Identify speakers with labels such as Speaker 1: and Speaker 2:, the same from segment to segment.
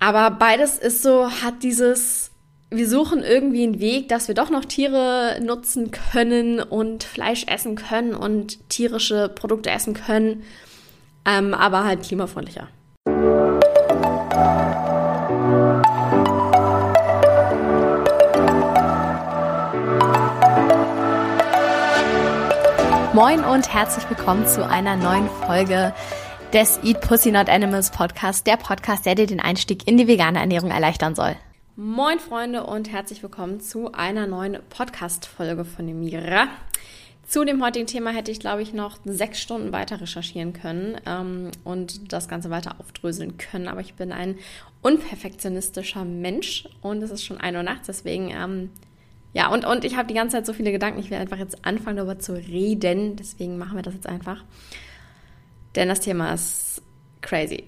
Speaker 1: Aber beides ist so, hat dieses, wir suchen irgendwie einen Weg, dass wir doch noch Tiere nutzen können und Fleisch essen können und tierische Produkte essen können, ähm, aber halt klimafreundlicher. Moin und herzlich willkommen zu einer neuen Folge des Eat Pussy Not Animals Podcast, der Podcast, der dir den Einstieg in die vegane Ernährung erleichtern soll. Moin Freunde und herzlich willkommen zu einer neuen Podcast-Folge von dem Mira. Zu dem heutigen Thema hätte ich, glaube ich, noch sechs Stunden weiter recherchieren können ähm, und das Ganze weiter aufdröseln können. Aber ich bin ein unperfektionistischer Mensch und es ist schon ein Uhr nachts, deswegen ähm, ja, und, und ich habe die ganze Zeit so viele Gedanken. Ich will einfach jetzt anfangen, darüber zu reden. Deswegen machen wir das jetzt einfach. Denn das Thema ist crazy.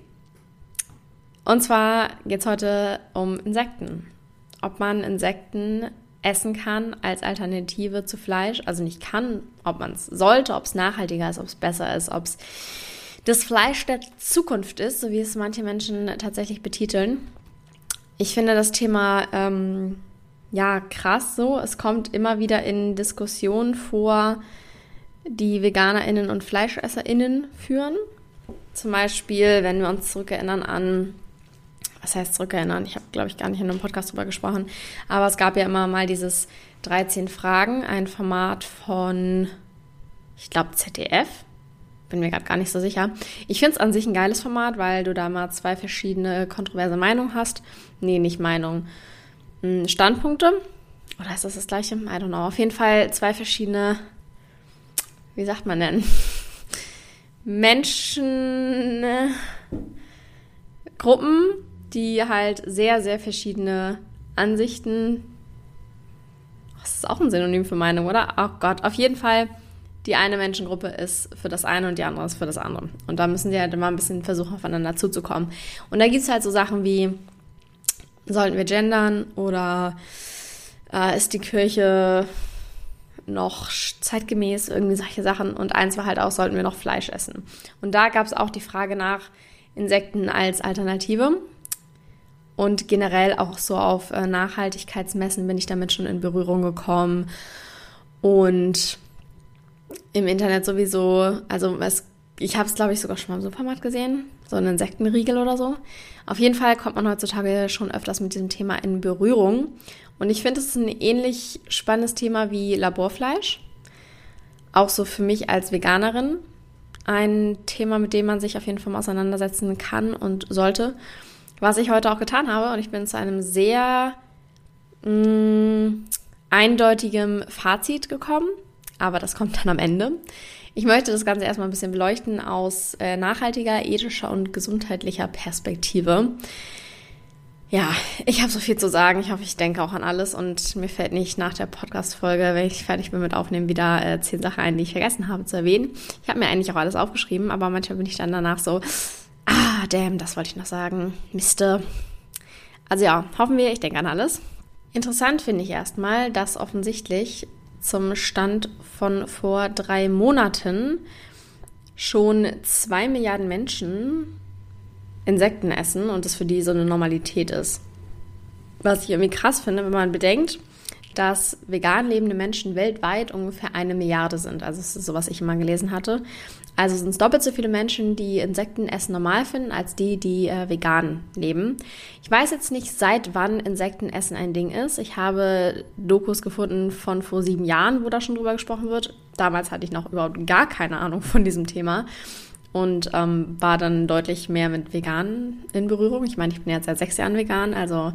Speaker 1: Und zwar geht es heute um Insekten. Ob man Insekten essen kann als Alternative zu Fleisch. Also nicht kann, ob man es sollte, ob es nachhaltiger ist, ob es besser ist, ob es das Fleisch der Zukunft ist, so wie es manche Menschen tatsächlich betiteln. Ich finde das Thema ähm, ja krass so. Es kommt immer wieder in Diskussionen vor, die VeganerInnen und FleischesserInnen führen. Zum Beispiel, wenn wir uns zurückerinnern an, was heißt zurückerinnern? Ich habe, glaube ich, gar nicht in einem Podcast drüber gesprochen, aber es gab ja immer mal dieses 13 Fragen, ein Format von, ich glaube, ZDF. Bin mir gerade gar nicht so sicher. Ich finde es an sich ein geiles Format, weil du da mal zwei verschiedene kontroverse Meinungen hast. Nee, nicht Meinungen hm, Standpunkte. Oder ist das das gleiche? I don't know. Auf jeden Fall zwei verschiedene, wie sagt man denn? Menschen, Gruppen, die halt sehr, sehr verschiedene Ansichten. Das ist auch ein Synonym für Meinung, oder? Oh Gott, auf jeden Fall, die eine Menschengruppe ist für das eine und die andere ist für das andere. Und da müssen sie halt immer ein bisschen versuchen, aufeinander zuzukommen. Und da gibt es halt so Sachen wie, sollten wir gendern oder äh, ist die Kirche noch zeitgemäß, irgendwie solche Sachen. Und eins war halt auch, sollten wir noch Fleisch essen. Und da gab es auch die Frage nach Insekten als Alternative. Und generell auch so auf äh, Nachhaltigkeitsmessen bin ich damit schon in Berührung gekommen. Und im Internet sowieso, also es, ich habe es, glaube ich, sogar schon mal im Supermarkt gesehen so ein Insektenriegel oder so. Auf jeden Fall kommt man heutzutage schon öfters mit diesem Thema in Berührung. Und ich finde, es ist ein ähnlich spannendes Thema wie Laborfleisch. Auch so für mich als Veganerin ein Thema, mit dem man sich auf jeden Fall auseinandersetzen kann und sollte. Was ich heute auch getan habe. Und ich bin zu einem sehr mh, mm, eindeutigen Fazit gekommen. Aber das kommt dann am Ende. Ich möchte das Ganze erstmal ein bisschen beleuchten aus äh, nachhaltiger, ethischer und gesundheitlicher Perspektive. Ja, ich habe so viel zu sagen. Ich hoffe, ich denke auch an alles und mir fällt nicht nach der Podcast-Folge, wenn ich fertig bin mit Aufnehmen, wieder äh, zehn Sachen ein, die ich vergessen habe zu erwähnen. Ich habe mir eigentlich auch alles aufgeschrieben, aber manchmal bin ich dann danach so, ah, damn, das wollte ich noch sagen. Miste. Also ja, hoffen wir, ich denke an alles. Interessant finde ich erstmal, dass offensichtlich zum Stand von vor drei Monaten schon zwei Milliarden Menschen Insekten essen und das für die so eine Normalität ist. Was ich irgendwie krass finde, wenn man bedenkt, dass vegan lebende Menschen weltweit ungefähr eine Milliarde sind. Also das ist so, was ich immer gelesen hatte. Also sind es doppelt so viele Menschen, die Insektenessen normal finden, als die, die äh, vegan leben. Ich weiß jetzt nicht, seit wann Insektenessen ein Ding ist. Ich habe Dokus gefunden von vor sieben Jahren, wo da schon drüber gesprochen wird. Damals hatte ich noch überhaupt gar keine Ahnung von diesem Thema und ähm, war dann deutlich mehr mit Veganen in Berührung. Ich meine, ich bin jetzt seit sechs Jahren vegan, also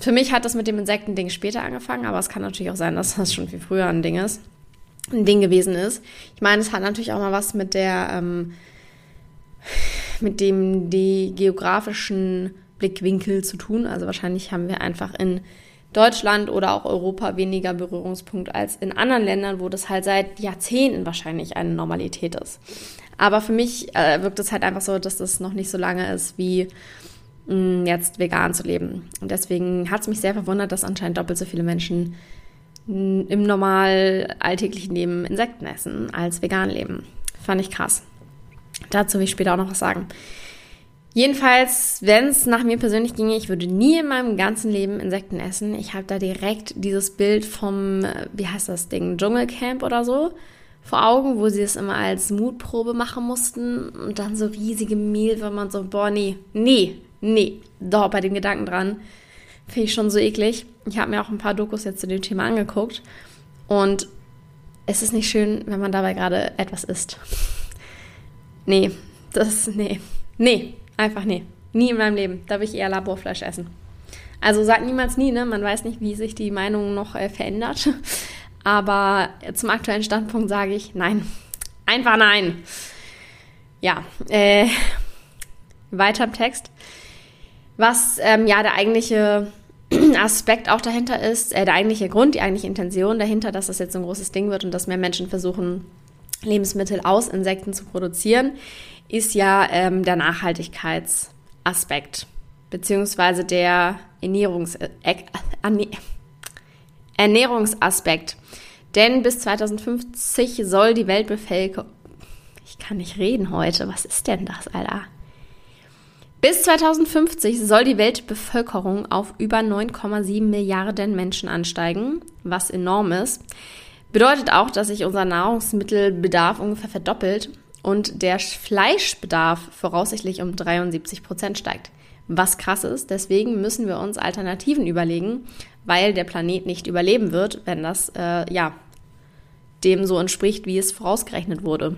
Speaker 1: für mich hat das mit dem Insektending später angefangen, aber es kann natürlich auch sein, dass das schon viel früher ein Ding ist, ein Ding gewesen ist. Ich meine, es hat natürlich auch mal was mit der, ähm, mit dem die geografischen Blickwinkel zu tun. Also wahrscheinlich haben wir einfach in Deutschland oder auch Europa weniger Berührungspunkt als in anderen Ländern, wo das halt seit Jahrzehnten wahrscheinlich eine Normalität ist. Aber für mich äh, wirkt es halt einfach so, dass das noch nicht so lange ist wie Mm, jetzt vegan zu leben. Und deswegen hat es mich sehr verwundert, dass anscheinend doppelt so viele Menschen mm, im normal alltäglichen Leben Insekten essen als vegan leben. Fand ich krass. Dazu will ich später auch noch was sagen. Jedenfalls, wenn es nach mir persönlich ginge, ich würde nie in meinem ganzen Leben Insekten essen. Ich habe da direkt dieses Bild vom, wie heißt das Ding, Dschungelcamp oder so vor Augen, wo sie es immer als Mutprobe machen mussten und dann so riesige Mehlwürmer so, boah, nee, nee, nee, doch bei dem Gedanken dran. Finde ich schon so eklig. Ich habe mir auch ein paar Dokus jetzt zu dem Thema angeguckt und es ist nicht schön, wenn man dabei gerade etwas isst. Nee, das, nee, nee, Einfach nee. Nie in meinem Leben. Da will ich eher Laborfleisch essen. Also sagt niemals nie, ne? Man weiß nicht, wie sich die Meinung noch äh, verändert. Aber zum aktuellen Standpunkt sage ich nein. Einfach nein. Ja, äh, weiter im Text. Was ähm, ja der eigentliche Aspekt auch dahinter ist, äh, der eigentliche Grund, die eigentliche Intention dahinter, dass das jetzt so ein großes Ding wird und dass mehr Menschen versuchen, Lebensmittel aus Insekten zu produzieren, ist ja ähm, der Nachhaltigkeitsaspekt, beziehungsweise der Ernährungs äh, Ernährungsaspekt. Denn bis 2050 soll die Weltbevölkerung. Ich kann nicht reden heute. Was ist denn das, Alter? Bis 2050 soll die Weltbevölkerung auf über 9,7 Milliarden Menschen ansteigen, was enorm ist. Bedeutet auch, dass sich unser Nahrungsmittelbedarf ungefähr verdoppelt und der Fleischbedarf voraussichtlich um 73 Prozent steigt. Was krass ist, deswegen müssen wir uns Alternativen überlegen, weil der Planet nicht überleben wird, wenn das äh, ja dem so entspricht, wie es vorausgerechnet wurde.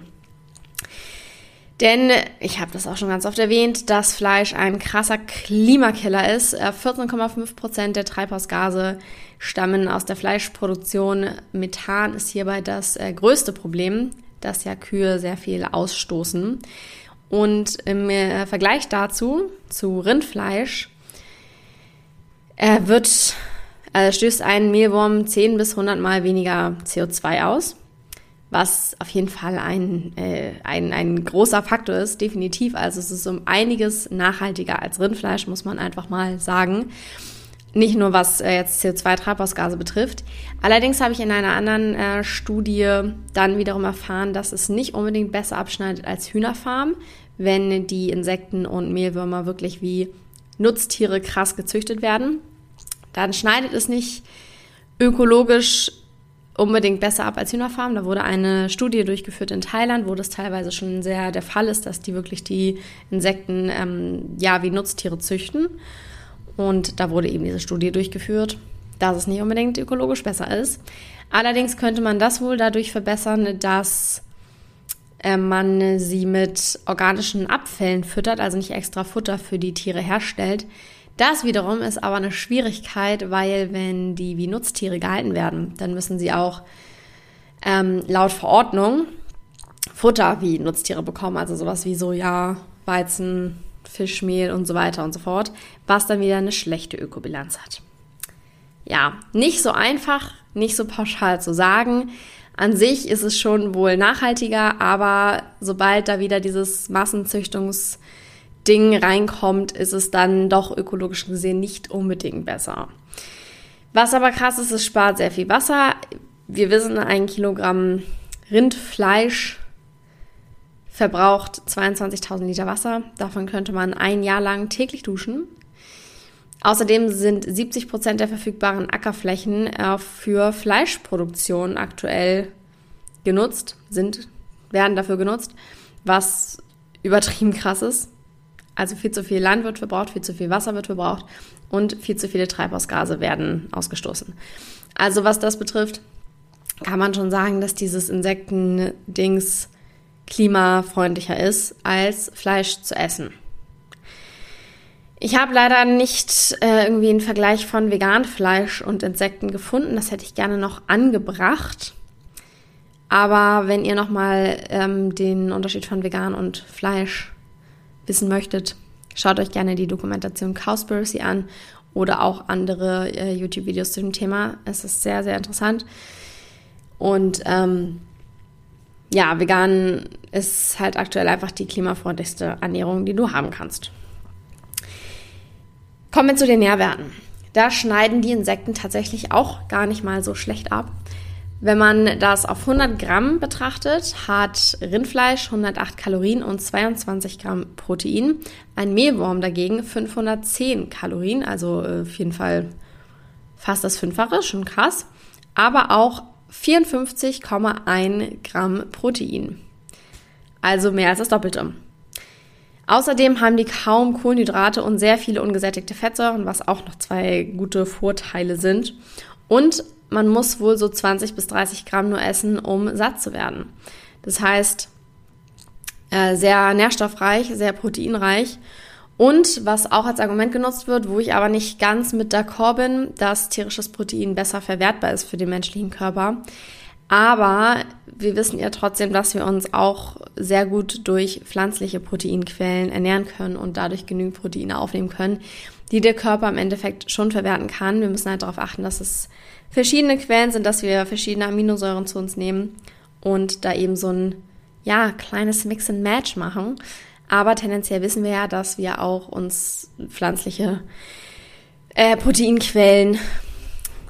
Speaker 1: Denn ich habe das auch schon ganz oft erwähnt, dass Fleisch ein krasser Klimakiller ist. 14,5 äh, Prozent der Treibhausgase stammen aus der Fleischproduktion. Methan ist hierbei das äh, größte Problem dass ja Kühe sehr viel ausstoßen. Und im äh, Vergleich dazu, zu Rindfleisch, wird, äh, stößt ein Mehlwurm 10 bis 100 Mal weniger CO2 aus, was auf jeden Fall ein, äh, ein, ein großer Faktor ist, definitiv. Also es ist um einiges nachhaltiger als Rindfleisch, muss man einfach mal sagen. Nicht nur was äh, jetzt CO2-Treibhausgase betrifft. Allerdings habe ich in einer anderen äh, Studie dann wiederum erfahren, dass es nicht unbedingt besser abschneidet als Hühnerfarm, wenn die Insekten und Mehlwürmer wirklich wie Nutztiere krass gezüchtet werden. Dann schneidet es nicht ökologisch unbedingt besser ab als Hühnerfarm. Da wurde eine Studie durchgeführt in Thailand, wo das teilweise schon sehr der Fall ist, dass die wirklich die Insekten ähm, ja wie Nutztiere züchten. Und da wurde eben diese Studie durchgeführt, dass es nicht unbedingt ökologisch besser ist. Allerdings könnte man das wohl dadurch verbessern, dass äh, man sie mit organischen Abfällen füttert, also nicht extra Futter für die Tiere herstellt. Das wiederum ist aber eine Schwierigkeit, weil wenn die wie Nutztiere gehalten werden, dann müssen sie auch ähm, laut Verordnung Futter wie Nutztiere bekommen, also sowas wie Soja, Weizen, Fischmehl und so weiter und so fort, was dann wieder eine schlechte Ökobilanz hat. Ja, nicht so einfach, nicht so pauschal zu sagen. An sich ist es schon wohl nachhaltiger, aber sobald da wieder dieses Massenzüchtungsding reinkommt, ist es dann doch ökologisch gesehen nicht unbedingt besser. Was aber krass ist, es spart sehr viel Wasser. Wir wissen, ein Kilogramm Rindfleisch verbraucht 22.000 Liter Wasser. Davon könnte man ein Jahr lang täglich duschen. Außerdem sind 70 Prozent der verfügbaren Ackerflächen äh, für Fleischproduktion aktuell genutzt, sind, werden dafür genutzt, was übertrieben krass ist. Also viel zu viel Land wird verbraucht, viel zu viel Wasser wird verbraucht und viel zu viele Treibhausgase werden ausgestoßen. Also was das betrifft, kann man schon sagen, dass dieses Insektendings klimafreundlicher ist, als Fleisch zu essen. Ich habe leider nicht äh, irgendwie einen Vergleich von Veganfleisch und Insekten gefunden. Das hätte ich gerne noch angebracht. Aber wenn ihr nochmal ähm, den Unterschied von Vegan und Fleisch wissen möchtet, schaut euch gerne die Dokumentation Cowspiracy an oder auch andere äh, YouTube-Videos zu dem Thema. Es ist sehr, sehr interessant. Und ähm, ja, vegan ist halt aktuell einfach die klimafreundlichste Ernährung, die du haben kannst. Kommen wir zu den Nährwerten. Da schneiden die Insekten tatsächlich auch gar nicht mal so schlecht ab. Wenn man das auf 100 Gramm betrachtet, hat Rindfleisch 108 Kalorien und 22 Gramm Protein. Ein Mehlwurm dagegen 510 Kalorien, also äh, auf jeden Fall fast das Fünffache, schon krass. Aber auch 54,1 Gramm Protein. Also mehr als das Doppelte. Außerdem haben die kaum Kohlenhydrate und sehr viele ungesättigte Fettsäuren, was auch noch zwei gute Vorteile sind. Und man muss wohl so 20 bis 30 Gramm nur essen, um satt zu werden. Das heißt, äh, sehr nährstoffreich, sehr proteinreich. Und was auch als Argument genutzt wird, wo ich aber nicht ganz mit d'accord bin, dass tierisches Protein besser verwertbar ist für den menschlichen Körper. Aber wir wissen ja trotzdem, dass wir uns auch sehr gut durch pflanzliche Proteinquellen ernähren können und dadurch genügend Proteine aufnehmen können, die der Körper im Endeffekt schon verwerten kann. Wir müssen halt darauf achten, dass es verschiedene Quellen sind, dass wir verschiedene Aminosäuren zu uns nehmen und da eben so ein ja, kleines Mix and Match machen. Aber tendenziell wissen wir ja, dass wir auch uns pflanzliche äh, Proteinquellen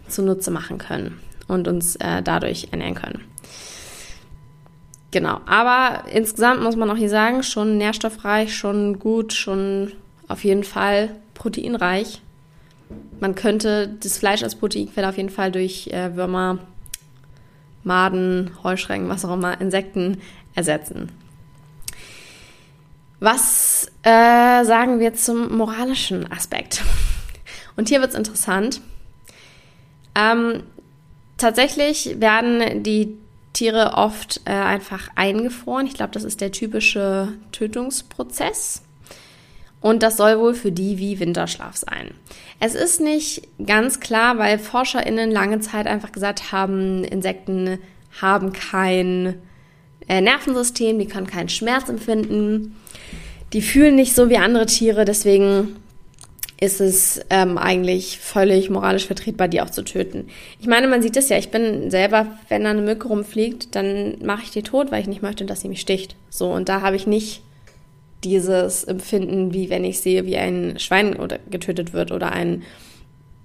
Speaker 1: zunutze machen können und uns äh, dadurch ernähren können. Genau, aber insgesamt muss man auch hier sagen, schon nährstoffreich, schon gut, schon auf jeden Fall proteinreich man könnte das Fleisch als Proteinquelle auf jeden Fall durch äh, Würmer, Maden, Heuschrecken, was auch immer, Insekten ersetzen. Was äh, sagen wir zum moralischen Aspekt? Und hier wird es interessant. Ähm, tatsächlich werden die Tiere oft äh, einfach eingefroren. Ich glaube, das ist der typische Tötungsprozess. Und das soll wohl für die wie Winterschlaf sein. Es ist nicht ganz klar, weil ForscherInnen lange Zeit einfach gesagt haben, Insekten haben kein äh, Nervensystem, die können keinen Schmerz empfinden, die fühlen nicht so wie andere Tiere, deswegen ist es ähm, eigentlich völlig moralisch vertretbar, die auch zu töten. Ich meine, man sieht es ja, ich bin selber, wenn da eine Mücke rumfliegt, dann mache ich die tot, weil ich nicht möchte, dass sie mich sticht. So, und da habe ich nicht dieses Empfinden, wie wenn ich sehe, wie ein Schwein oder getötet wird oder ein,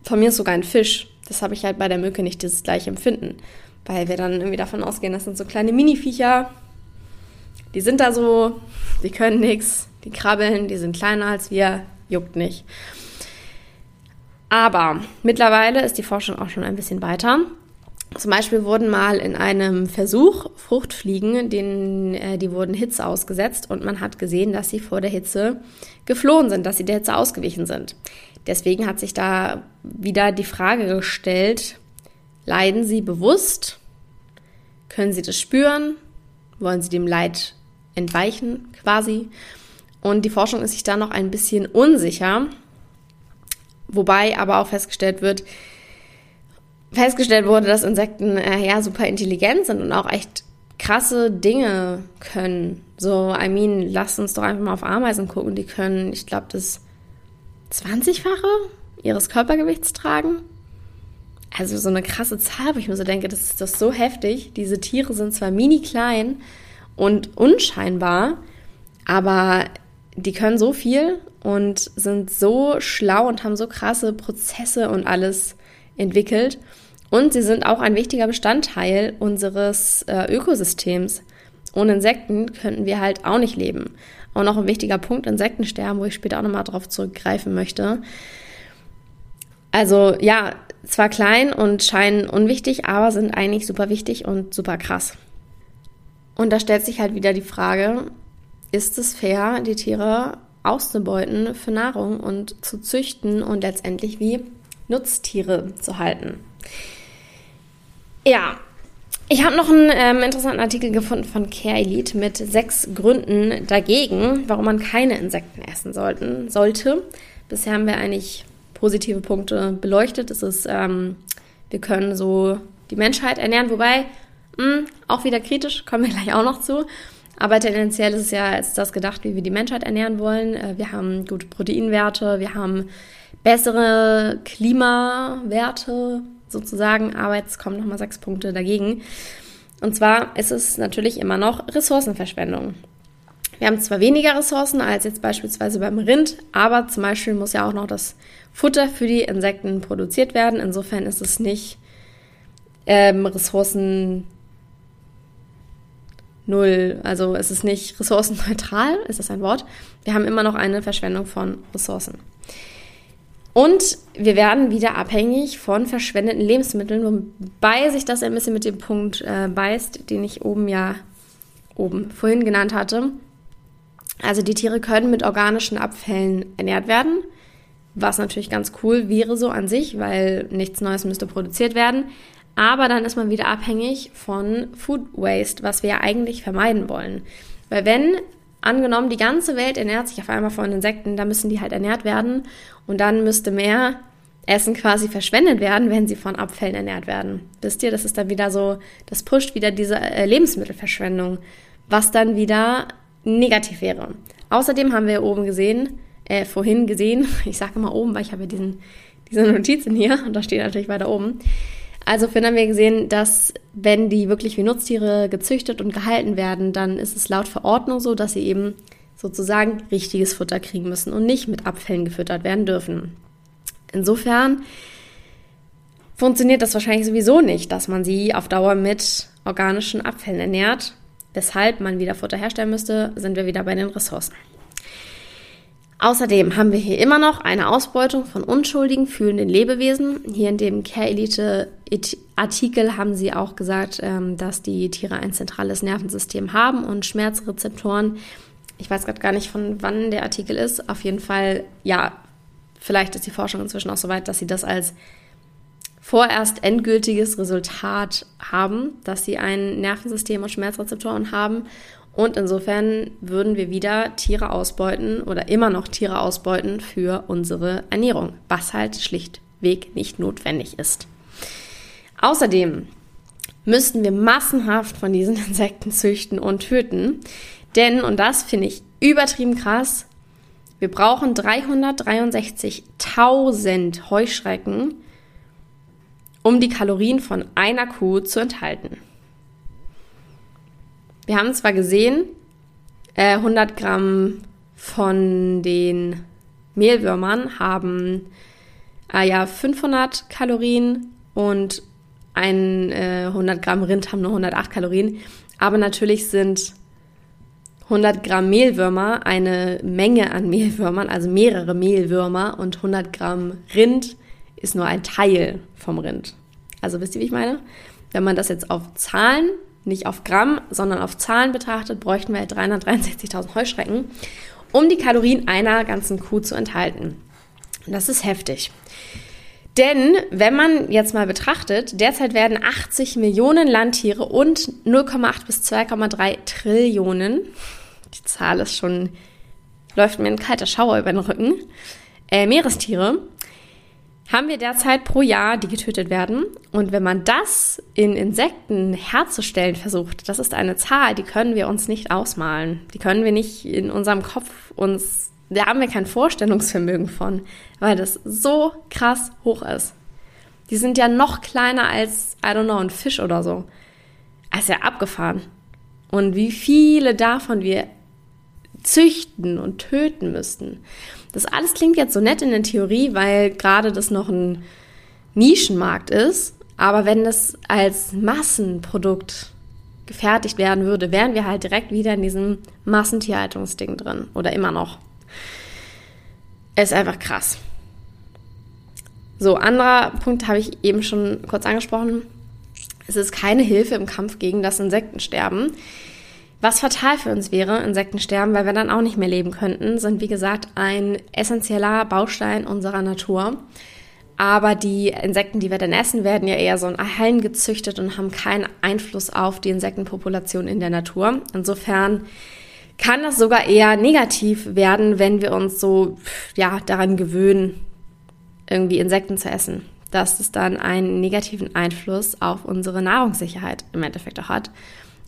Speaker 1: von mir ist sogar ein Fisch. Das habe ich halt bei der Mücke nicht dieses gleiche Empfinden. Weil wir dann irgendwie davon ausgehen, das sind so kleine Mini-Viecher, die sind da so, die können nichts, die krabbeln, die sind kleiner als wir, juckt nicht. Aber mittlerweile ist die Forschung auch schon ein bisschen weiter. Zum Beispiel wurden mal in einem Versuch Fruchtfliegen, denen, äh, die wurden Hitze ausgesetzt und man hat gesehen, dass sie vor der Hitze geflohen sind, dass sie der Hitze ausgewichen sind. Deswegen hat sich da wieder die Frage gestellt, leiden sie bewusst? Können sie das spüren? Wollen sie dem Leid entweichen quasi? Und die Forschung ist sich da noch ein bisschen unsicher, wobei aber auch festgestellt wird, festgestellt wurde, dass Insekten äh, ja super intelligent sind und auch echt krasse Dinge können. So, I mean, lasst uns doch einfach mal auf Ameisen gucken. Die können, ich glaube, das 20-fache ihres Körpergewichts tragen. Also so eine krasse Zahl, wo ich mir so denke, das ist doch so heftig. Diese Tiere sind zwar mini klein und unscheinbar, aber die können so viel und sind so schlau und haben so krasse Prozesse und alles entwickelt. Und sie sind auch ein wichtiger Bestandteil unseres äh, Ökosystems. Ohne Insekten könnten wir halt auch nicht leben. Auch noch ein wichtiger Punkt, Insektensterben, wo ich später auch nochmal drauf zurückgreifen möchte. Also ja, zwar klein und scheinen unwichtig, aber sind eigentlich super wichtig und super krass. Und da stellt sich halt wieder die Frage, ist es fair, die Tiere auszubeuten für Nahrung und zu züchten und letztendlich wie Nutztiere zu halten? Ja, ich habe noch einen ähm, interessanten Artikel gefunden von Care Elite mit sechs Gründen dagegen, warum man keine Insekten essen sollten, sollte. Bisher haben wir eigentlich positive Punkte beleuchtet. Es ist, ähm, wir können so die Menschheit ernähren, wobei mh, hm, auch wieder kritisch, kommen wir gleich auch noch zu. Aber tendenziell ist es ja als das gedacht, wie wir die Menschheit ernähren wollen. Äh, wir haben gute Proteinwerte, wir haben bessere Klimawerte, sozusagen, aber jetzt kommen nochmal sechs Punkte dagegen. Und zwar ist es natürlich immer noch Ressourcenverschwendung. Wir haben zwar weniger Ressourcen als jetzt beispielsweise beim Rind, aber zum Beispiel muss ja auch noch das Futter für die Insekten produziert werden. Insofern ist es nicht ähm, Ressourcen null. Also es ist nicht ressourcenneutral, ist das ein Wort. Wir haben immer noch eine Verschwendung von Ressourcen. Und wir werden wieder abhängig von verschwendeten Lebensmitteln, wobei sich das ein bisschen mit dem Punkt äh, beißt, den ich oben ja oben vorhin genannt hatte. Also die Tiere können mit organischen Abfällen ernährt werden, was natürlich ganz cool wäre so an sich, weil nichts Neues müsste produziert werden. Aber dann ist man wieder abhängig von Food Waste, was wir ja eigentlich vermeiden wollen. Weil wenn angenommen, die ganze Welt ernährt sich auf einmal von Insekten, da müssen die halt ernährt werden und dann müsste mehr Essen quasi verschwendet werden, wenn sie von Abfällen ernährt werden. Wisst ihr, das ist dann wieder so, das pusht wieder diese äh, Lebensmittelverschwendung, was dann wieder negativ wäre. Außerdem haben wir oben gesehen, äh, vorhin gesehen, ich sage immer oben, weil ich habe ja diesen, diese Notizen hier und da steht natürlich weiter oben, also vorhin haben wir gesehen, dass wenn die wirklich wie Nutztiere gezüchtet und gehalten werden, dann ist es laut Verordnung so, dass sie eben sozusagen richtiges Futter kriegen müssen und nicht mit Abfällen gefüttert werden dürfen. Insofern funktioniert das wahrscheinlich sowieso nicht, dass man sie auf Dauer mit organischen Abfällen ernährt. Weshalb man wieder Futter herstellen müsste, sind wir wieder bei den Ressourcen. Außerdem haben wir hier immer noch eine Ausbeutung von unschuldigen, fühlenden Lebewesen. Hier in dem Care Elite Artikel haben sie auch gesagt, ähm, dass die Tiere ein zentrales Nervensystem haben und Schmerzrezeptoren. Ich weiß gerade gar nicht, von wann der Artikel ist. Auf jeden Fall, ja, vielleicht ist die Forschung inzwischen auch so weit, dass sie das als vorerst endgültiges Resultat haben, dass sie ein Nervensystem und Schmerzrezeptoren haben und insofern würden wir wieder Tiere ausbeuten oder immer noch Tiere ausbeuten für unsere Ernährung, was halt schlichtweg nicht notwendig ist. Außerdem müssten wir massenhaft von diesen Insekten züchten und töten, denn, und das finde ich übertrieben krass, wir brauchen 363.000 Heuschrecken, um die Kalorien von einer Kuh zu enthalten. Wir haben zwar gesehen, äh, 100 Gramm von den Mehlwürmern haben äh, ja 500 Kalorien und ein äh, 100 Gramm Rind haben nur 108 Kalorien. Aber natürlich sind 100 Gramm Mehlwürmer eine Menge an Mehlwürmern, also mehrere Mehlwürmer und 100 Gramm Rind ist nur ein Teil vom Rind. Also wisst ihr, wie ich meine? Wenn man das jetzt auf Zahlen nicht auf Gramm, sondern auf Zahlen betrachtet, bräuchten wir 363.000 Heuschrecken, um die Kalorien einer ganzen Kuh zu enthalten. Das ist heftig. Denn wenn man jetzt mal betrachtet, derzeit werden 80 Millionen Landtiere und 0,8 bis 2,3 Trillionen, die Zahl ist schon, läuft mir ein kalter Schauer über den Rücken, äh, Meerestiere haben wir derzeit pro Jahr, die getötet werden. Und wenn man das in Insekten herzustellen versucht, das ist eine Zahl, die können wir uns nicht ausmalen. Die können wir nicht in unserem Kopf uns, da haben wir kein Vorstellungsvermögen von, weil das so krass hoch ist. Die sind ja noch kleiner als, I don't know, ein Fisch oder so. ist ja abgefahren. Und wie viele davon wir züchten und töten müssten. Das alles klingt jetzt so nett in der Theorie, weil gerade das noch ein Nischenmarkt ist. Aber wenn das als Massenprodukt gefertigt werden würde, wären wir halt direkt wieder in diesem Massentierhaltungsding drin. Oder immer noch. Ist einfach krass. So, anderer Punkt habe ich eben schon kurz angesprochen. Es ist keine Hilfe im Kampf gegen das Insektensterben. Was fatal für uns wäre, Insektensterben, weil wir dann auch nicht mehr leben könnten, sind wie gesagt ein essentieller Baustein unserer Natur. Aber die Insekten, die wir dann essen, werden ja eher so in Hallen gezüchtet und haben keinen Einfluss auf die Insektenpopulation in der Natur. Insofern kann das sogar eher negativ werden, wenn wir uns so ja, daran gewöhnen, irgendwie Insekten zu essen. Dass es dann einen negativen Einfluss auf unsere Nahrungssicherheit im Endeffekt auch hat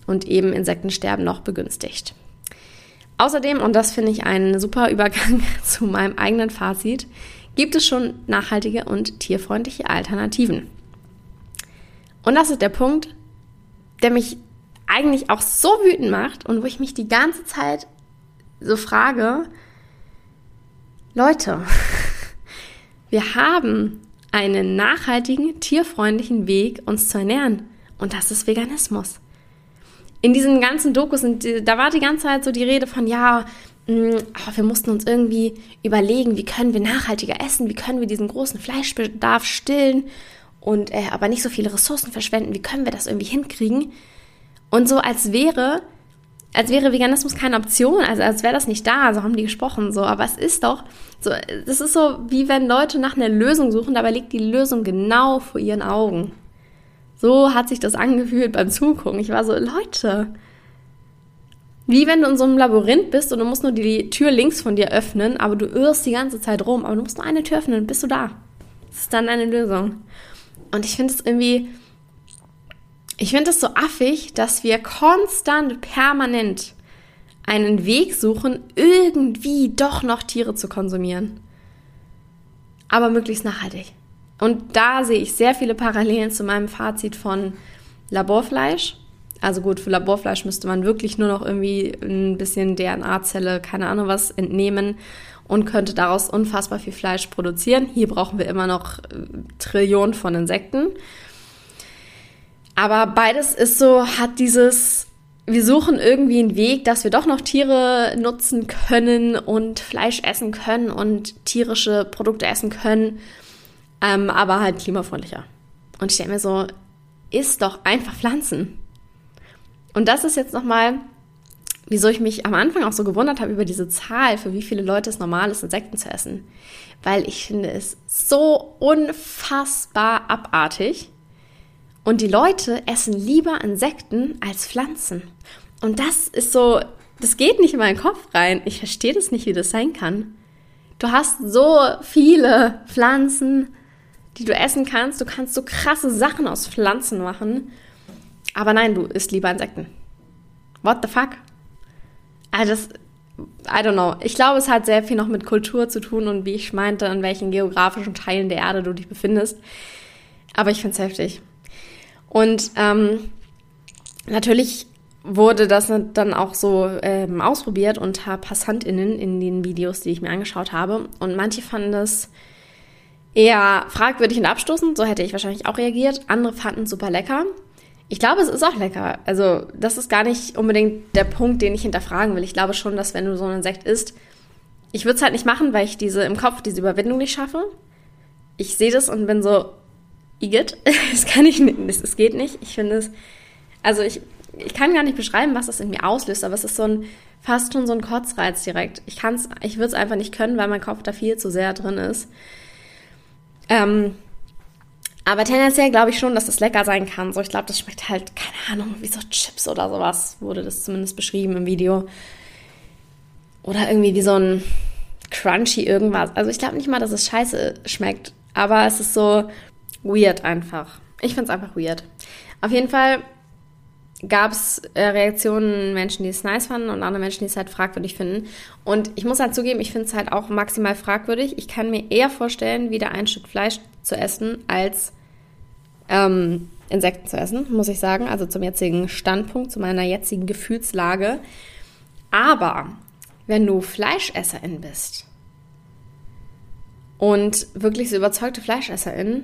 Speaker 1: und eben Insektensterben noch begünstigt. Außerdem, und das finde ich einen super Übergang zu meinem eigenen Fazit, gibt es schon nachhaltige und tierfreundliche Alternativen. Und das ist der Punkt, der mich eigentlich auch so wütend macht und wo ich mich die ganze Zeit so frage, Leute, wir haben einen nachhaltigen, tierfreundlichen Weg, uns zu ernähren. Und das ist Veganismus. In diesen ganzen Dokus, sind, da war die ganze Zeit so die Rede von, ja, mh, wir mussten uns irgendwie überlegen, wie können wir nachhaltiger essen, wie können wir diesen großen Fleischbedarf stillen und äh, aber nicht so viele Ressourcen verschwenden, wie können wir das irgendwie hinkriegen? Und so als wäre als wäre Veganismus keine Option, also als wäre das nicht da, so haben die gesprochen, so, aber es ist doch, so, das ist so, wie wenn Leute nach einer Lösung suchen, dabei liegt die Lösung genau vor ihren Augen. So hat sich das angefühlt beim Zugucken. Ich war so, Leute, wie wenn du in so einem Labyrinth bist und du musst nur die Tür links von dir öffnen, aber du irrst die ganze Zeit rum, aber du musst nur eine Tür öffnen, bist du da. Das ist dann eine Lösung. Und ich finde es irgendwie, ich finde es so affig, dass wir konstant, permanent einen Weg suchen, irgendwie doch noch Tiere zu konsumieren. Aber möglichst nachhaltig. Und da sehe ich sehr viele Parallelen zu meinem Fazit von Laborfleisch. Also gut, für Laborfleisch müsste man wirklich nur noch irgendwie ein bisschen DNA-Zelle, keine Ahnung was, entnehmen und könnte daraus unfassbar viel Fleisch produzieren. Hier brauchen wir immer noch äh, Trillionen von Insekten. Aber beides ist so, hat dieses, wir suchen irgendwie einen Weg, dass wir doch noch Tiere nutzen können und Fleisch essen können und tierische Produkte essen können, ähm, aber halt klimafreundlicher. Und ich denke mir so, isst doch einfach Pflanzen. Und das ist jetzt nochmal, wieso ich mich am Anfang auch so gewundert habe über diese Zahl, für wie viele Leute es normal ist, Insekten zu essen. Weil ich finde es so unfassbar abartig, und die Leute essen lieber Insekten als Pflanzen. Und das ist so, das geht nicht in meinen Kopf rein. Ich verstehe das nicht, wie das sein kann. Du hast so viele Pflanzen, die du essen kannst. Du kannst so krasse Sachen aus Pflanzen machen. Aber nein, du isst lieber Insekten. What the fuck? Also das, I don't know. Ich glaube, es hat sehr viel noch mit Kultur zu tun und wie ich meinte, in welchen geografischen Teilen der Erde du dich befindest. Aber ich finde es heftig. Und ähm, natürlich wurde das dann auch so ähm, ausprobiert unter PassantInnen in den Videos, die ich mir angeschaut habe. Und manche fanden das eher fragwürdig und abstoßend, so hätte ich wahrscheinlich auch reagiert. Andere fanden es super lecker. Ich glaube, es ist auch lecker. Also, das ist gar nicht unbedingt der Punkt, den ich hinterfragen will. Ich glaube schon, dass wenn du so ein Insekt isst, ich würde es halt nicht machen, weil ich diese im Kopf diese Überwindung nicht schaffe. Ich sehe das und bin so, Igitt, das kann ich nicht, es geht nicht. Ich finde es, also ich, ich kann gar nicht beschreiben, was das in mir auslöst, aber es ist so ein, fast schon so ein Kotzreiz direkt. Ich kann's, ich würde es einfach nicht können, weil mein Kopf da viel zu sehr drin ist. Ähm, aber tendenziell glaube ich schon, dass das lecker sein kann. So, ich glaube, das schmeckt halt, keine Ahnung, wie so Chips oder sowas, wurde das zumindest beschrieben im Video. Oder irgendwie wie so ein crunchy irgendwas. Also ich glaube nicht mal, dass es scheiße schmeckt, aber es ist so, weird einfach. Ich finde es einfach weird. Auf jeden Fall gab es äh, Reaktionen, Menschen, die es nice fanden und andere Menschen, die es halt fragwürdig finden. Und ich muss halt zugeben, ich finde es halt auch maximal fragwürdig. Ich kann mir eher vorstellen, wieder ein Stück Fleisch zu essen, als ähm, Insekten zu essen, muss ich sagen. Also zum jetzigen Standpunkt, zu meiner jetzigen Gefühlslage. Aber wenn du Fleischesserin bist und wirklich so überzeugte Fleischesserin,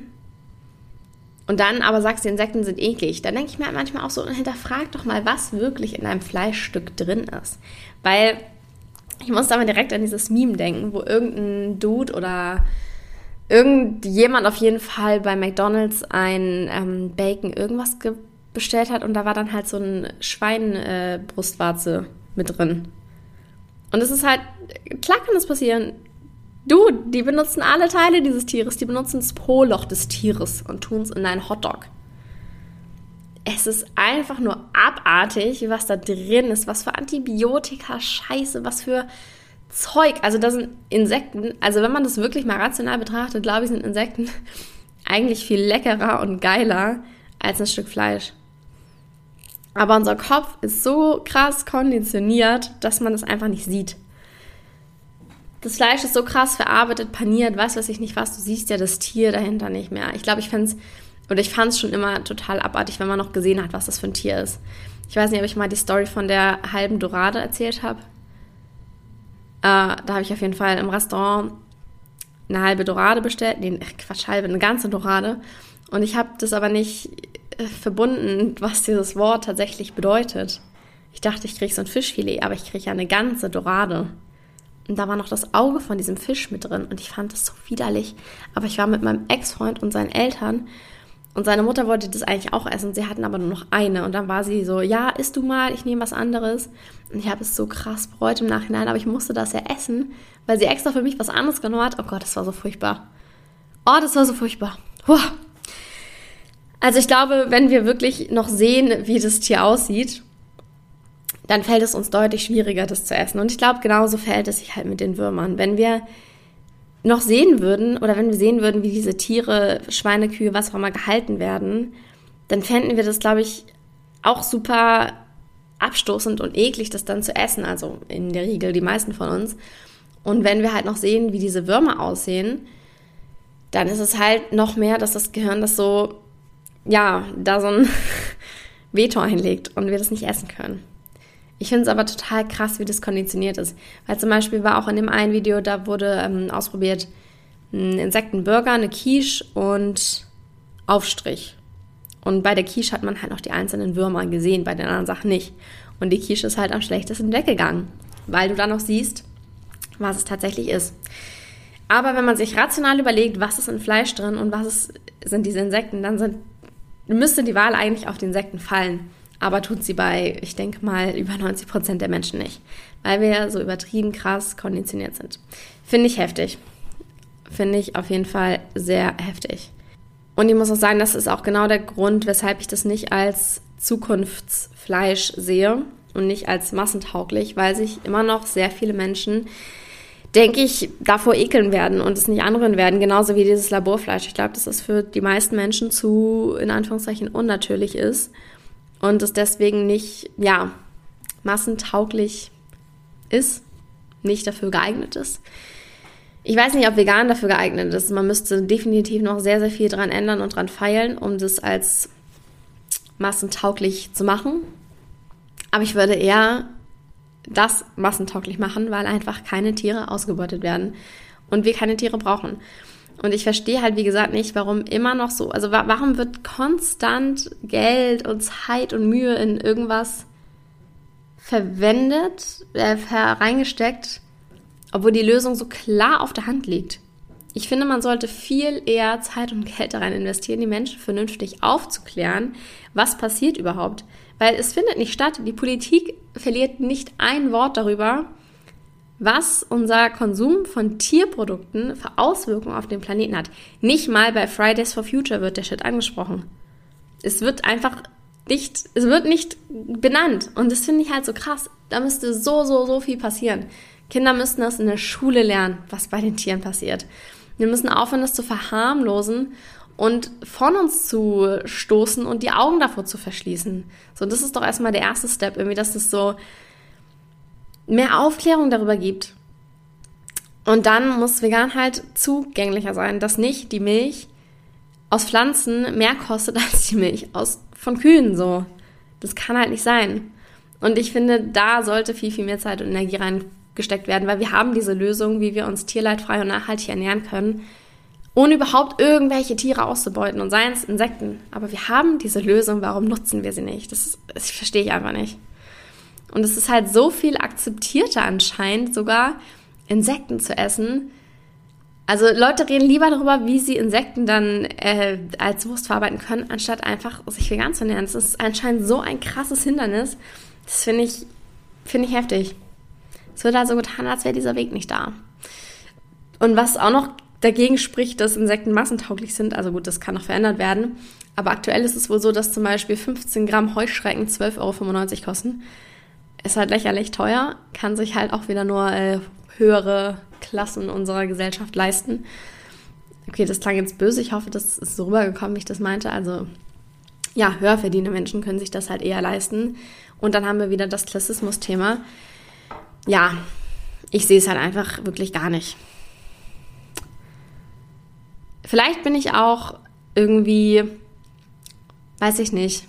Speaker 1: und dann aber sagst, die Insekten sind eklig, dann denke ich mir manchmal auch so, hinterfrag doch mal, was wirklich in einem Fleischstück drin ist. Weil ich muss da mal direkt an dieses Meme denken, wo irgendein Dude oder irgendjemand auf jeden Fall bei McDonalds ein ähm, Bacon irgendwas bestellt hat und da war dann halt so ein Schweinbrustwarze äh, mit drin. Und es ist halt, klar kann das passieren. Du, die benutzen alle Teile dieses Tieres. Die benutzen das Po-Loch des Tieres und tun es in einen Hotdog. Es ist einfach nur abartig, was da drin ist. Was für Antibiotika, Scheiße, was für Zeug. Also da sind Insekten. Also wenn man das wirklich mal rational betrachtet, glaube ich, sind Insekten eigentlich viel leckerer und geiler als ein Stück Fleisch. Aber unser Kopf ist so krass konditioniert, dass man das einfach nicht sieht das Fleisch ist so krass verarbeitet, paniert, was weiß ich nicht was. Du siehst ja das Tier dahinter nicht mehr. Ich glaube, ich fände oder ich fand es schon immer total abartig, wenn man noch gesehen hat, was das für ein Tier ist. Ich weiß nicht, ob ich mal die Story von der halben Dorade erzählt habe. Äh, da habe ich auf jeden Fall im Restaurant eine halbe Dorade bestellt. Nee, Quatsch, halbe, eine ganze Dorade. Und ich habe das aber nicht äh, verbunden, was dieses Wort tatsächlich bedeutet. Ich dachte, ich kriege so ein Fischfilet, aber ich kriege ja eine ganze Dorade. Und da war noch das Auge von diesem Fisch mit drin und ich fand das so widerlich. Aber ich war mit meinem Ex-Freund und seinen Eltern und seine Mutter wollte das eigentlich auch essen. Sie hatten aber nur noch eine. Und dann war sie so, ja, isst du mal, ich nehme was anderes. Und ich habe es so krass bereut im Nachhinein, aber ich musste das ja essen, weil sie extra für mich was anderes genommen hat. Oh Gott, das war so furchtbar. Oh, das war so furchtbar. Puh. Also ich glaube, wenn wir wirklich noch sehen, wie das Tier aussieht, dann fällt es uns deutlich schwieriger, das zu essen. Und ich glaube, genauso fällt es sich halt mit den Würmern. Wenn wir noch sehen würden oder wenn wir sehen würden, wie diese Tiere, Schweine, Kühe, was auch immer gehalten werden, dann fänden wir das, glaube ich, auch super abstoßend und eklig, das dann zu essen. Also in der Regel die meisten von uns. Und wenn wir halt noch sehen, wie diese Würmer aussehen, dann ist es halt noch mehr, dass das Gehirn das so, ja, da so ein Veto einlegt und wir das nicht essen können. Ich finde es aber total krass, wie das konditioniert ist. Weil zum Beispiel war auch in dem einen Video, da wurde ähm, ausprobiert ein Insektenburger, eine Quiche und Aufstrich. Und bei der Quiche hat man halt noch die einzelnen Würmer gesehen, bei den anderen Sachen nicht. Und die Quiche ist halt am schlechtesten weggegangen, weil du dann noch siehst, was es tatsächlich ist. Aber wenn man sich rational überlegt, was ist in Fleisch drin und was ist, sind diese Insekten, dann sind, müsste die Wahl eigentlich auf die Insekten fallen aber tut sie bei, ich denke mal, über 90 Prozent der Menschen nicht, weil wir so übertrieben krass konditioniert sind. Finde ich heftig. Finde ich auf jeden Fall sehr heftig. Und ich muss auch sagen, das ist auch genau der Grund, weshalb ich das nicht als Zukunftsfleisch sehe und nicht als massentauglich, weil sich immer noch sehr viele Menschen, denke ich, davor ekeln werden und es nicht anrühren werden, genauso wie dieses Laborfleisch. Ich glaube, dass es für die meisten Menschen zu, in Anführungszeichen, unnatürlich ist und es deswegen nicht, ja, massentauglich ist, nicht dafür geeignet ist. Ich weiß nicht, ob vegan dafür geeignet ist. Man müsste definitiv noch sehr, sehr viel dran ändern und dran feilen, um das als massentauglich zu machen. Aber ich würde eher das massentauglich machen, weil einfach keine Tiere ausgebeutet werden und wir keine Tiere brauchen. Und ich verstehe halt, wie gesagt, nicht, warum immer noch so, also warum wird konstant Geld und Zeit und Mühe in irgendwas verwendet, äh, reingesteckt, obwohl die Lösung so klar auf der Hand liegt. Ich finde, man sollte viel eher Zeit und Geld daran investieren, die Menschen vernünftig aufzuklären, was passiert überhaupt. Weil es findet nicht statt. Die Politik verliert nicht ein Wort darüber, was unser Konsum von Tierprodukten für Auswirkungen auf den Planeten hat. Nicht mal bei Fridays for Future wird der Shit angesprochen. Es wird einfach nicht, es wird nicht benannt. Und das finde ich halt so krass. Da müsste so, so, so viel passieren. Kinder müssten das in der Schule lernen, was bei den Tieren passiert. Wir müssen aufhören, das zu verharmlosen und von uns zu stoßen und die Augen davor zu verschließen. So, das ist doch erstmal der erste Step, irgendwie, dass das so mehr Aufklärung darüber gibt. Und dann muss vegan halt zugänglicher sein, dass nicht die Milch aus Pflanzen mehr kostet als die Milch aus, von Kühen so. Das kann halt nicht sein. Und ich finde, da sollte viel, viel mehr Zeit und Energie reingesteckt werden, weil wir haben diese Lösung, wie wir uns tierleidfrei und nachhaltig ernähren können, ohne überhaupt irgendwelche Tiere auszubeuten und seien es Insekten. Aber wir haben diese Lösung, warum nutzen wir sie nicht? Das, das verstehe ich einfach nicht. Und es ist halt so viel akzeptierter anscheinend sogar, Insekten zu essen. Also Leute reden lieber darüber, wie sie Insekten dann äh, als Wurst verarbeiten können, anstatt einfach sich vegan zu ernähren. Das ist anscheinend so ein krasses Hindernis. Das finde ich, finde ich heftig. Es wird also getan, als wäre dieser Weg nicht da. Und was auch noch dagegen spricht, dass Insekten massentauglich sind, also gut, das kann noch verändert werden. Aber aktuell ist es wohl so, dass zum Beispiel 15 Gramm Heuschrecken 12,95 Euro kosten ist halt lächerlich teuer, kann sich halt auch wieder nur äh, höhere Klassen unserer Gesellschaft leisten. Okay, das klang jetzt böse. Ich hoffe, das ist so rübergekommen, wie ich das meinte. Also, ja, höher verdienende Menschen können sich das halt eher leisten. Und dann haben wir wieder das Klassismus-Thema. Ja, ich sehe es halt einfach wirklich gar nicht. Vielleicht bin ich auch irgendwie, weiß ich nicht,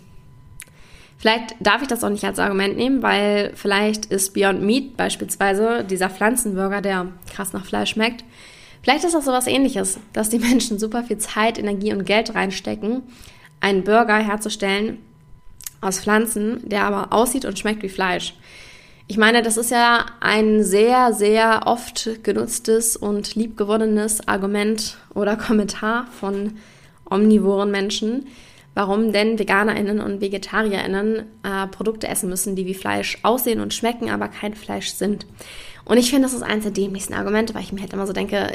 Speaker 1: Vielleicht darf ich das auch nicht als Argument nehmen, weil vielleicht ist Beyond Meat beispielsweise, dieser Pflanzenburger, der krass nach Fleisch schmeckt, Vielleicht ist das sowas ähnliches, dass die Menschen super viel Zeit, Energie und Geld reinstecken, einen Burger herzustellen aus Pflanzen, der aber aussieht und schmeckt wie Fleisch. Ich meine, das ist ja ein sehr, sehr oft genutztes und liebgewonnenes Argument oder Kommentar von omnivoren Menschen, warum denn VeganerInnen und VegetarierInnen äh, Produkte essen müssen, die wie Fleisch aussehen und schmecken, aber kein Fleisch sind. Und ich finde, das ist eines der dämlichsten Argumente, weil ich mir halt immer so denke,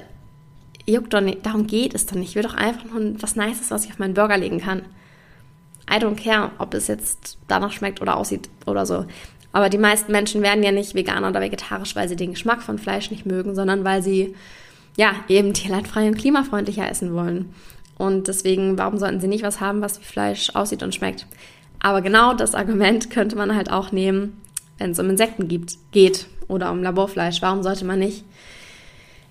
Speaker 1: juckt doch nicht, darum geht es doch nicht. Ich will doch einfach nur was Nices, was ich auf meinen Burger legen kann. I don't care, ob es jetzt danach schmeckt oder aussieht oder so. Aber die meisten Menschen werden ja nicht vegan oder vegetarisch, weil sie den Geschmack von Fleisch nicht mögen, sondern weil sie ja eben tierleidfrei und klimafreundlicher essen wollen. Und deswegen, warum sollten sie nicht was haben, was wie Fleisch aussieht und schmeckt? Aber genau das Argument könnte man halt auch nehmen, wenn es um Insekten gibt, geht oder um Laborfleisch. Warum sollte man nicht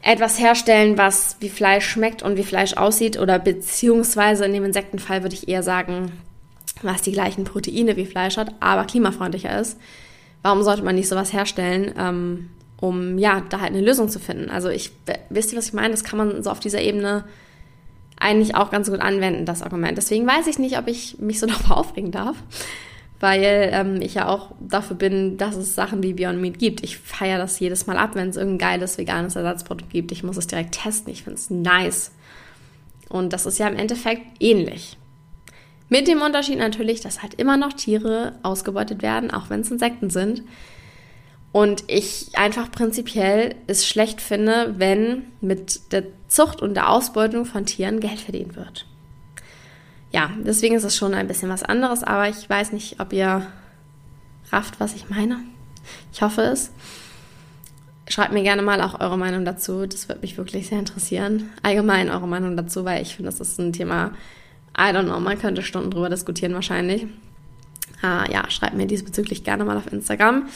Speaker 1: etwas herstellen, was wie Fleisch schmeckt und wie Fleisch aussieht? Oder beziehungsweise in dem Insektenfall würde ich eher sagen, was die gleichen Proteine wie Fleisch hat, aber klimafreundlicher ist. Warum sollte man nicht sowas herstellen, ähm, um ja, da halt eine Lösung zu finden? Also ich, wisst ihr, was ich meine? Das kann man so auf dieser Ebene eigentlich auch ganz gut anwenden, das Argument. Deswegen weiß ich nicht, ob ich mich so darüber aufregen darf, weil ähm, ich ja auch dafür bin, dass es Sachen wie Beyond Meat gibt. Ich feiere das jedes Mal ab, wenn es irgendein geiles veganes Ersatzprodukt gibt. Ich muss es direkt testen. Ich finde es nice. Und das ist ja im Endeffekt ähnlich. Mit dem Unterschied natürlich, dass halt immer noch Tiere ausgebeutet werden, auch wenn es Insekten sind. Und ich einfach prinzipiell es schlecht finde, wenn mit der Zucht und der Ausbeutung von Tieren Geld verdient wird. Ja, deswegen ist es schon ein bisschen was anderes, aber ich weiß nicht, ob ihr rafft, was ich meine. Ich hoffe es. Schreibt mir gerne mal auch eure Meinung dazu. Das würde mich wirklich sehr interessieren. Allgemein eure Meinung dazu, weil ich finde, das ist ein Thema, I don't know, man könnte Stunden drüber diskutieren wahrscheinlich. Ah, ja, schreibt mir diesbezüglich gerne mal auf Instagram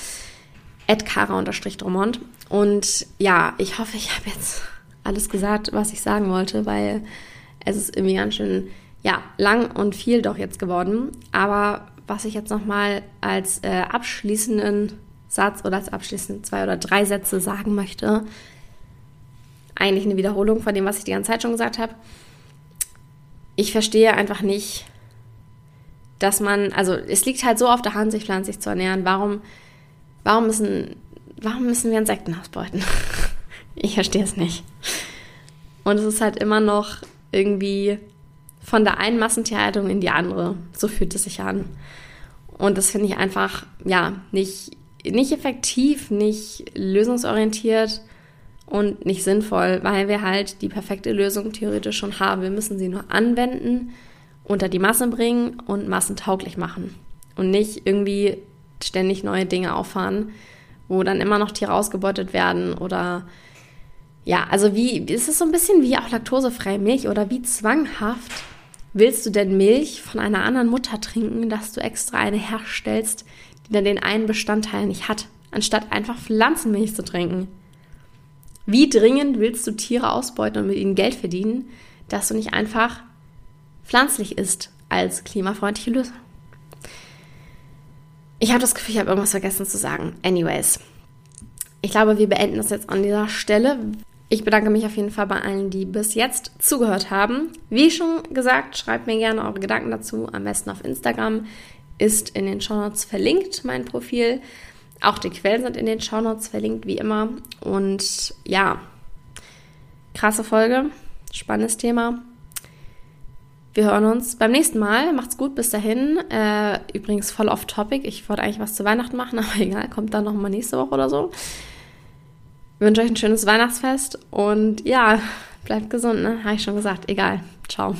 Speaker 1: kara-dromont. Und ja, ich hoffe, ich habe jetzt alles gesagt, was ich sagen wollte, weil es ist irgendwie ganz schön, ja, lang und viel doch jetzt geworden. Aber was ich jetzt nochmal als äh, abschließenden Satz oder als abschließend zwei oder drei Sätze sagen möchte, eigentlich eine Wiederholung von dem, was ich die ganze Zeit schon gesagt habe. Ich verstehe einfach nicht, dass man, also es liegt halt so auf der Hand, sich pflanzlich zu ernähren. Warum Warum müssen, warum müssen wir Insekten ausbeuten? ich verstehe es nicht. Und es ist halt immer noch irgendwie von der einen Massentierhaltung in die andere. So fühlt es sich an. Und das finde ich einfach, ja, nicht, nicht effektiv, nicht lösungsorientiert und nicht sinnvoll, weil wir halt die perfekte Lösung theoretisch schon haben. Wir müssen sie nur anwenden, unter die Masse bringen und massentauglich machen. Und nicht irgendwie ständig neue Dinge auffahren, wo dann immer noch Tiere ausgebeutet werden oder ja, also wie, ist es so ein bisschen wie auch laktosefreie Milch oder wie zwanghaft willst du denn Milch von einer anderen Mutter trinken, dass du extra eine herstellst, die dann den einen Bestandteil nicht hat, anstatt einfach Pflanzenmilch zu trinken? Wie dringend willst du Tiere ausbeuten und mit ihnen Geld verdienen, dass du nicht einfach pflanzlich isst als klimafreundliche Lösung? Ich habe das Gefühl, ich habe irgendwas vergessen zu sagen. Anyways, ich glaube, wir beenden das jetzt an dieser Stelle. Ich bedanke mich auf jeden Fall bei allen, die bis jetzt zugehört haben. Wie schon gesagt, schreibt mir gerne eure Gedanken dazu. Am besten auf Instagram ist in den Shownotes verlinkt mein Profil. Auch die Quellen sind in den Shownotes verlinkt, wie immer. Und ja, krasse Folge, spannendes Thema. Wir hören uns beim nächsten Mal. Macht's gut, bis dahin. Äh, übrigens voll off topic. Ich wollte eigentlich was zu Weihnachten machen, aber egal, kommt dann nochmal nächste Woche oder so. Ich wünsche euch ein schönes Weihnachtsfest und ja, bleibt gesund, ne? Habe ich schon gesagt. Egal. Ciao.